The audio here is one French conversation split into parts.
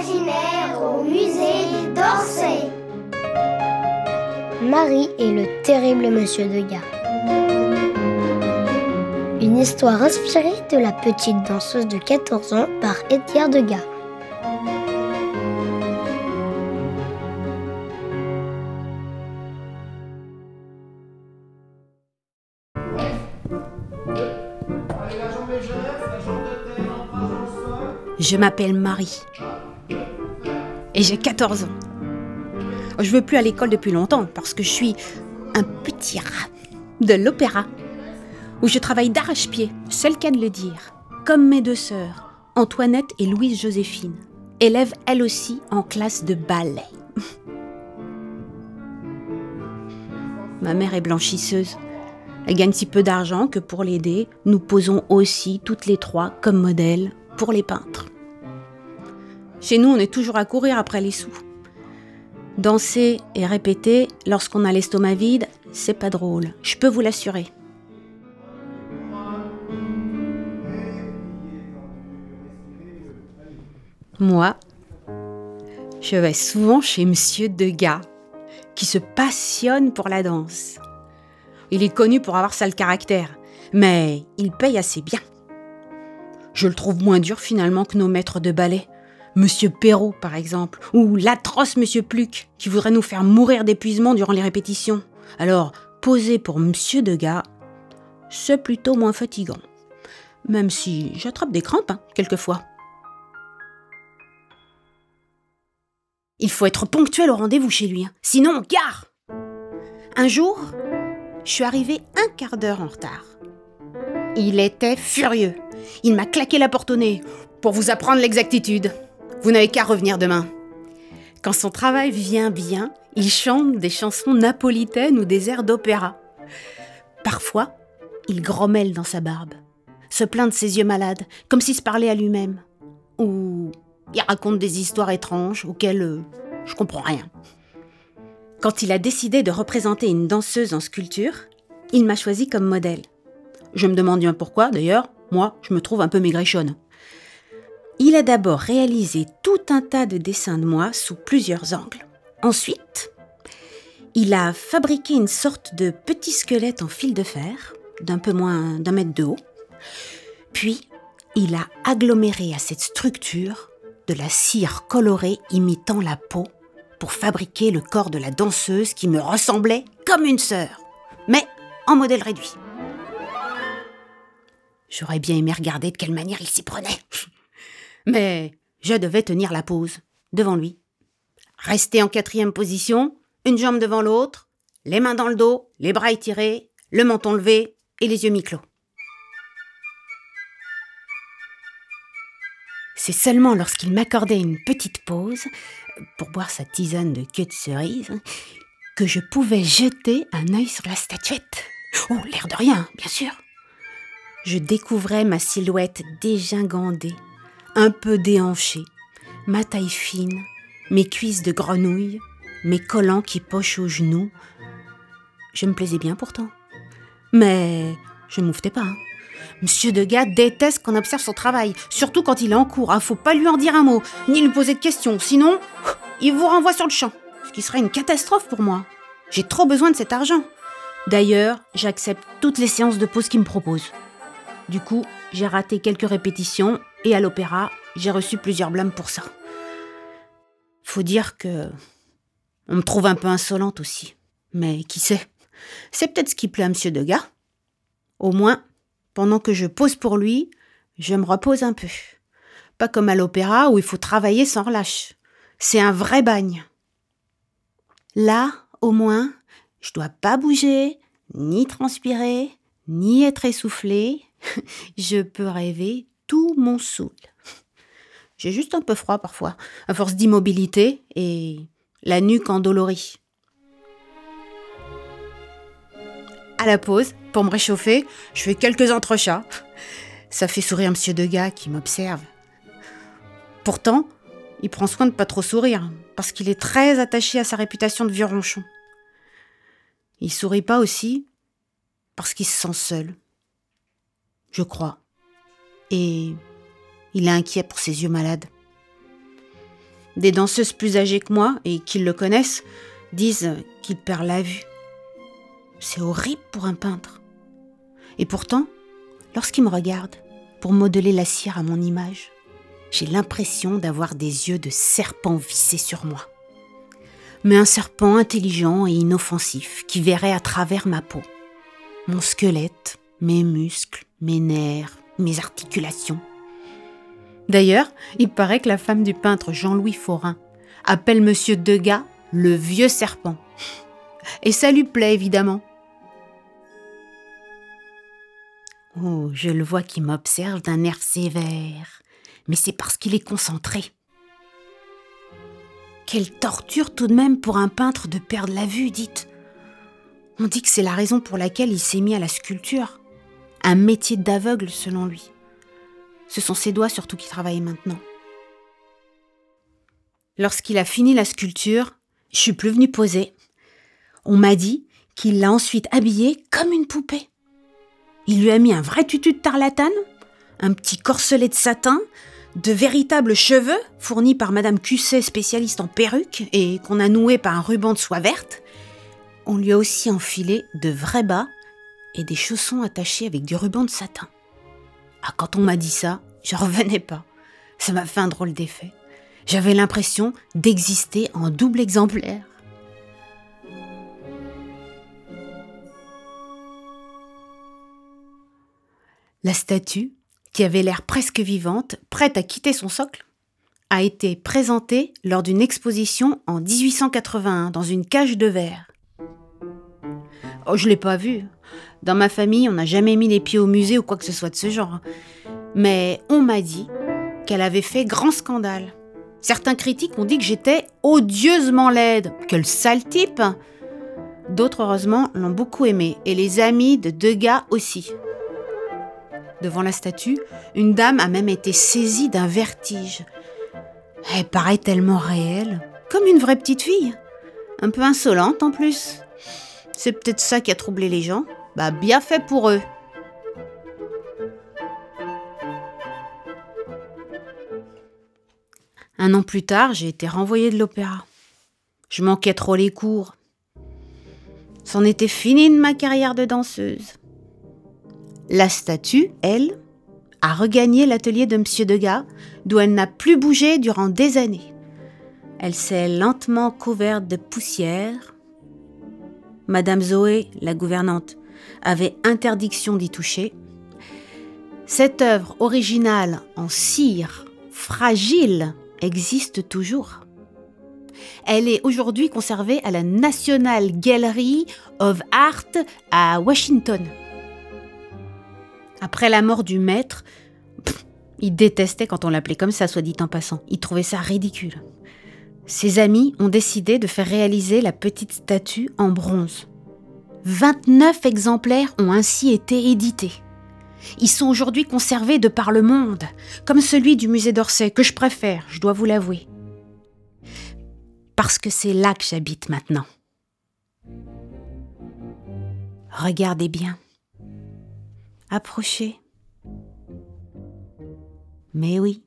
imaginaire au musée d'Orsay. Marie et le terrible monsieur Degas. Une histoire inspirée de la petite danseuse de 14 ans par Edgar Degas. Je m'appelle Marie. Et j'ai 14 ans. Je veux plus à l'école depuis longtemps parce que je suis un petit rat de l'opéra où je travaille d'arrache-pied, seul qu'à le dire, comme mes deux sœurs, Antoinette et Louise Joséphine, élèves elles aussi en classe de ballet. Ma mère est blanchisseuse. Elle gagne si peu d'argent que pour l'aider, nous posons aussi toutes les trois comme modèles pour les peintres. Chez nous, on est toujours à courir après les sous. Danser et répéter lorsqu'on a l'estomac vide, c'est pas drôle, je peux vous l'assurer. Moi, je vais souvent chez Monsieur Degas, qui se passionne pour la danse. Il est connu pour avoir sale caractère, mais il paye assez bien. Je le trouve moins dur finalement que nos maîtres de ballet. Monsieur Perrault, par exemple, ou l'atroce Monsieur Pluc, qui voudrait nous faire mourir d'épuisement durant les répétitions. Alors, poser pour Monsieur Degas, c'est plutôt moins fatigant. Même si j'attrape des crampes, hein, quelquefois. Il faut être ponctuel au rendez-vous chez lui, hein. sinon, gare Un jour, je suis arrivée un quart d'heure en retard. Il était furieux. Il m'a claqué la porte au nez pour vous apprendre l'exactitude. Vous n'avez qu'à revenir demain. Quand son travail vient bien, il chante des chansons napolitaines ou des airs d'opéra. Parfois, il grommelle dans sa barbe, se plaint de ses yeux malades, comme s'il se parlait à lui-même. Ou il raconte des histoires étranges auxquelles euh, je comprends rien. Quand il a décidé de représenter une danseuse en sculpture, il m'a choisi comme modèle. Je me demande bien pourquoi, d'ailleurs, moi, je me trouve un peu maigrichonne. Il a d'abord réalisé tout un tas de dessins de moi sous plusieurs angles. Ensuite, il a fabriqué une sorte de petit squelette en fil de fer, d'un peu moins d'un mètre de haut. Puis, il a aggloméré à cette structure de la cire colorée imitant la peau pour fabriquer le corps de la danseuse qui me ressemblait comme une sœur, mais en modèle réduit. J'aurais bien aimé regarder de quelle manière il s'y prenait. Mais je devais tenir la pose, devant lui. Rester en quatrième position, une jambe devant l'autre, les mains dans le dos, les bras étirés, le menton levé et les yeux mi-clos. C'est seulement lorsqu'il m'accordait une petite pause pour boire sa tisane de queue de cerise que je pouvais jeter un œil sur la statuette. Oh, l'air de rien, bien sûr. Je découvrais ma silhouette dégingandée, un peu déhanché, ma taille fine, mes cuisses de grenouille, mes collants qui pochent aux genoux. Je me plaisais bien pourtant. Mais je ne pas. Hein. Monsieur Degas déteste qu'on observe son travail, surtout quand il est en cours. Hein. Faut pas lui en dire un mot, ni lui poser de questions, sinon il vous renvoie sur le champ. Ce qui serait une catastrophe pour moi. J'ai trop besoin de cet argent. D'ailleurs, j'accepte toutes les séances de pause qu'il me propose. Du coup, j'ai raté quelques répétitions et à l'opéra, j'ai reçu plusieurs blâmes pour ça. Faut dire que. On me trouve un peu insolente aussi. Mais qui sait? C'est peut-être ce qui plaît à Monsieur Degas. Au moins, pendant que je pose pour lui, je me repose un peu. Pas comme à l'opéra où il faut travailler sans relâche. C'est un vrai bagne. Là, au moins, je dois pas bouger, ni transpirer, ni être essoufflé. je peux rêver tout mon saoul. J'ai juste un peu froid parfois, à force d'immobilité et la nuque endolorie. À la pause, pour me réchauffer, je fais quelques entrechats. Ça fait sourire Monsieur Degas qui m'observe. Pourtant, il prend soin de pas trop sourire, parce qu'il est très attaché à sa réputation de vieux ronchon. Il sourit pas aussi, parce qu'il se sent seul. Je crois et il est inquiet pour ses yeux malades. Des danseuses plus âgées que moi et qui le connaissent disent qu'il perd la vue. C'est horrible pour un peintre. Et pourtant, lorsqu'il me regarde pour modeler la cire à mon image, j'ai l'impression d'avoir des yeux de serpent vissés sur moi. Mais un serpent intelligent et inoffensif qui verrait à travers ma peau. Mon squelette, mes muscles, mes nerfs, mes articulations. D'ailleurs, il paraît que la femme du peintre Jean-Louis Forain appelle Monsieur Degas le vieux serpent. Et ça lui plaît évidemment. Oh, je le vois qui m'observe d'un air sévère, mais c'est parce qu'il est concentré. Quelle torture tout de même pour un peintre de perdre la vue, dites. On dit que c'est la raison pour laquelle il s'est mis à la sculpture. Un métier d'aveugle selon lui. Ce sont ses doigts surtout qui travaillent maintenant. Lorsqu'il a fini la sculpture, je suis plus venue poser. On m'a dit qu'il l'a ensuite habillée comme une poupée. Il lui a mis un vrai tutu de tarlatane, un petit corselet de satin, de véritables cheveux fournis par Madame Cusset, spécialiste en perruques, et qu'on a noués par un ruban de soie verte. On lui a aussi enfilé de vrais bas et des chaussons attachés avec du ruban de satin. Ah, quand on m'a dit ça, je revenais pas. Ça m'a fait un drôle d'effet. J'avais l'impression d'exister en double exemplaire. La statue, qui avait l'air presque vivante, prête à quitter son socle, a été présentée lors d'une exposition en 1881 dans une cage de verre. Oh, je l'ai pas vue. Dans ma famille, on n'a jamais mis les pieds au musée ou quoi que ce soit de ce genre. Mais on m'a dit qu'elle avait fait grand scandale. Certains critiques ont dit que j'étais odieusement laide. Quel sale type D'autres, heureusement, l'ont beaucoup aimé, et les amis de Degas aussi. Devant la statue, une dame a même été saisie d'un vertige. Elle paraît tellement réelle, comme une vraie petite fille. Un peu insolente en plus. C'est peut-être ça qui a troublé les gens. Bah, bien fait pour eux. Un an plus tard, j'ai été renvoyée de l'opéra. Je manquais trop les cours. C'en était fini de ma carrière de danseuse. La statue, elle, a regagné l'atelier de M. Degas, d'où elle n'a plus bougé durant des années. Elle s'est lentement couverte de poussière. Madame Zoé, la gouvernante, avait interdiction d'y toucher. Cette œuvre originale en cire, fragile, existe toujours. Elle est aujourd'hui conservée à la National Gallery of Art à Washington. Après la mort du maître, il détestait quand on l'appelait comme ça, soit dit en passant. Il trouvait ça ridicule. Ses amis ont décidé de faire réaliser la petite statue en bronze. 29 exemplaires ont ainsi été édités. Ils sont aujourd'hui conservés de par le monde, comme celui du musée d'Orsay, que je préfère, je dois vous l'avouer. Parce que c'est là que j'habite maintenant. Regardez bien. Approchez. Mais oui,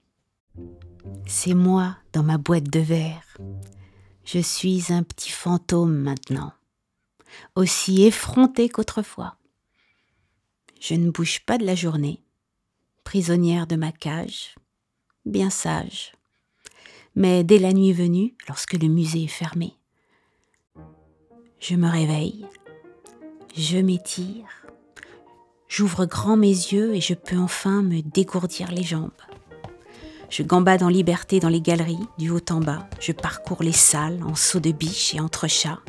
c'est moi dans ma boîte de verre. Je suis un petit fantôme maintenant, aussi effronté qu'autrefois. Je ne bouge pas de la journée, prisonnière de ma cage, bien sage. Mais dès la nuit venue, lorsque le musée est fermé, je me réveille, je m'étire, J'ouvre grand mes yeux et je peux enfin me dégourdir les jambes. Je gambade en liberté dans les galeries, du haut en bas. Je parcours les salles en saut de biche et entre chats.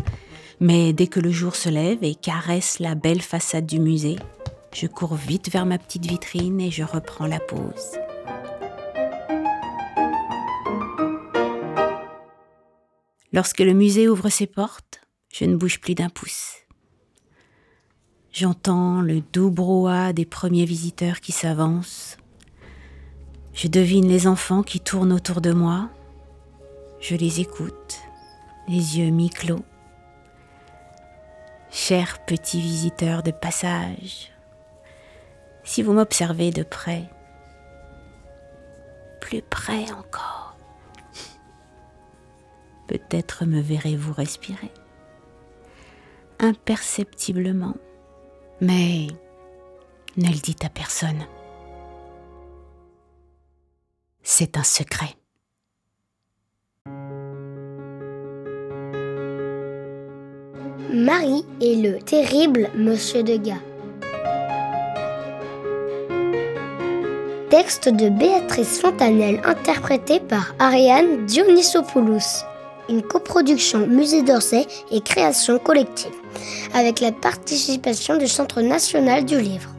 Mais dès que le jour se lève et caresse la belle façade du musée, je cours vite vers ma petite vitrine et je reprends la pause. Lorsque le musée ouvre ses portes, je ne bouge plus d'un pouce. J'entends le doux brouhaha des premiers visiteurs qui s'avancent. Je devine les enfants qui tournent autour de moi. Je les écoute, les yeux mi-clos. Chers petits visiteurs de passage, si vous m'observez de près, plus près encore, Peut-être me verrez-vous respirer. Imperceptiblement. Mais ne le dites à personne. C'est un secret. Marie et le terrible Monsieur Degas. Texte de Béatrice Fontanelle interprété par Ariane Dionysopoulos. Une coproduction Musée d'Orsay et création collective, avec la participation du Centre national du livre.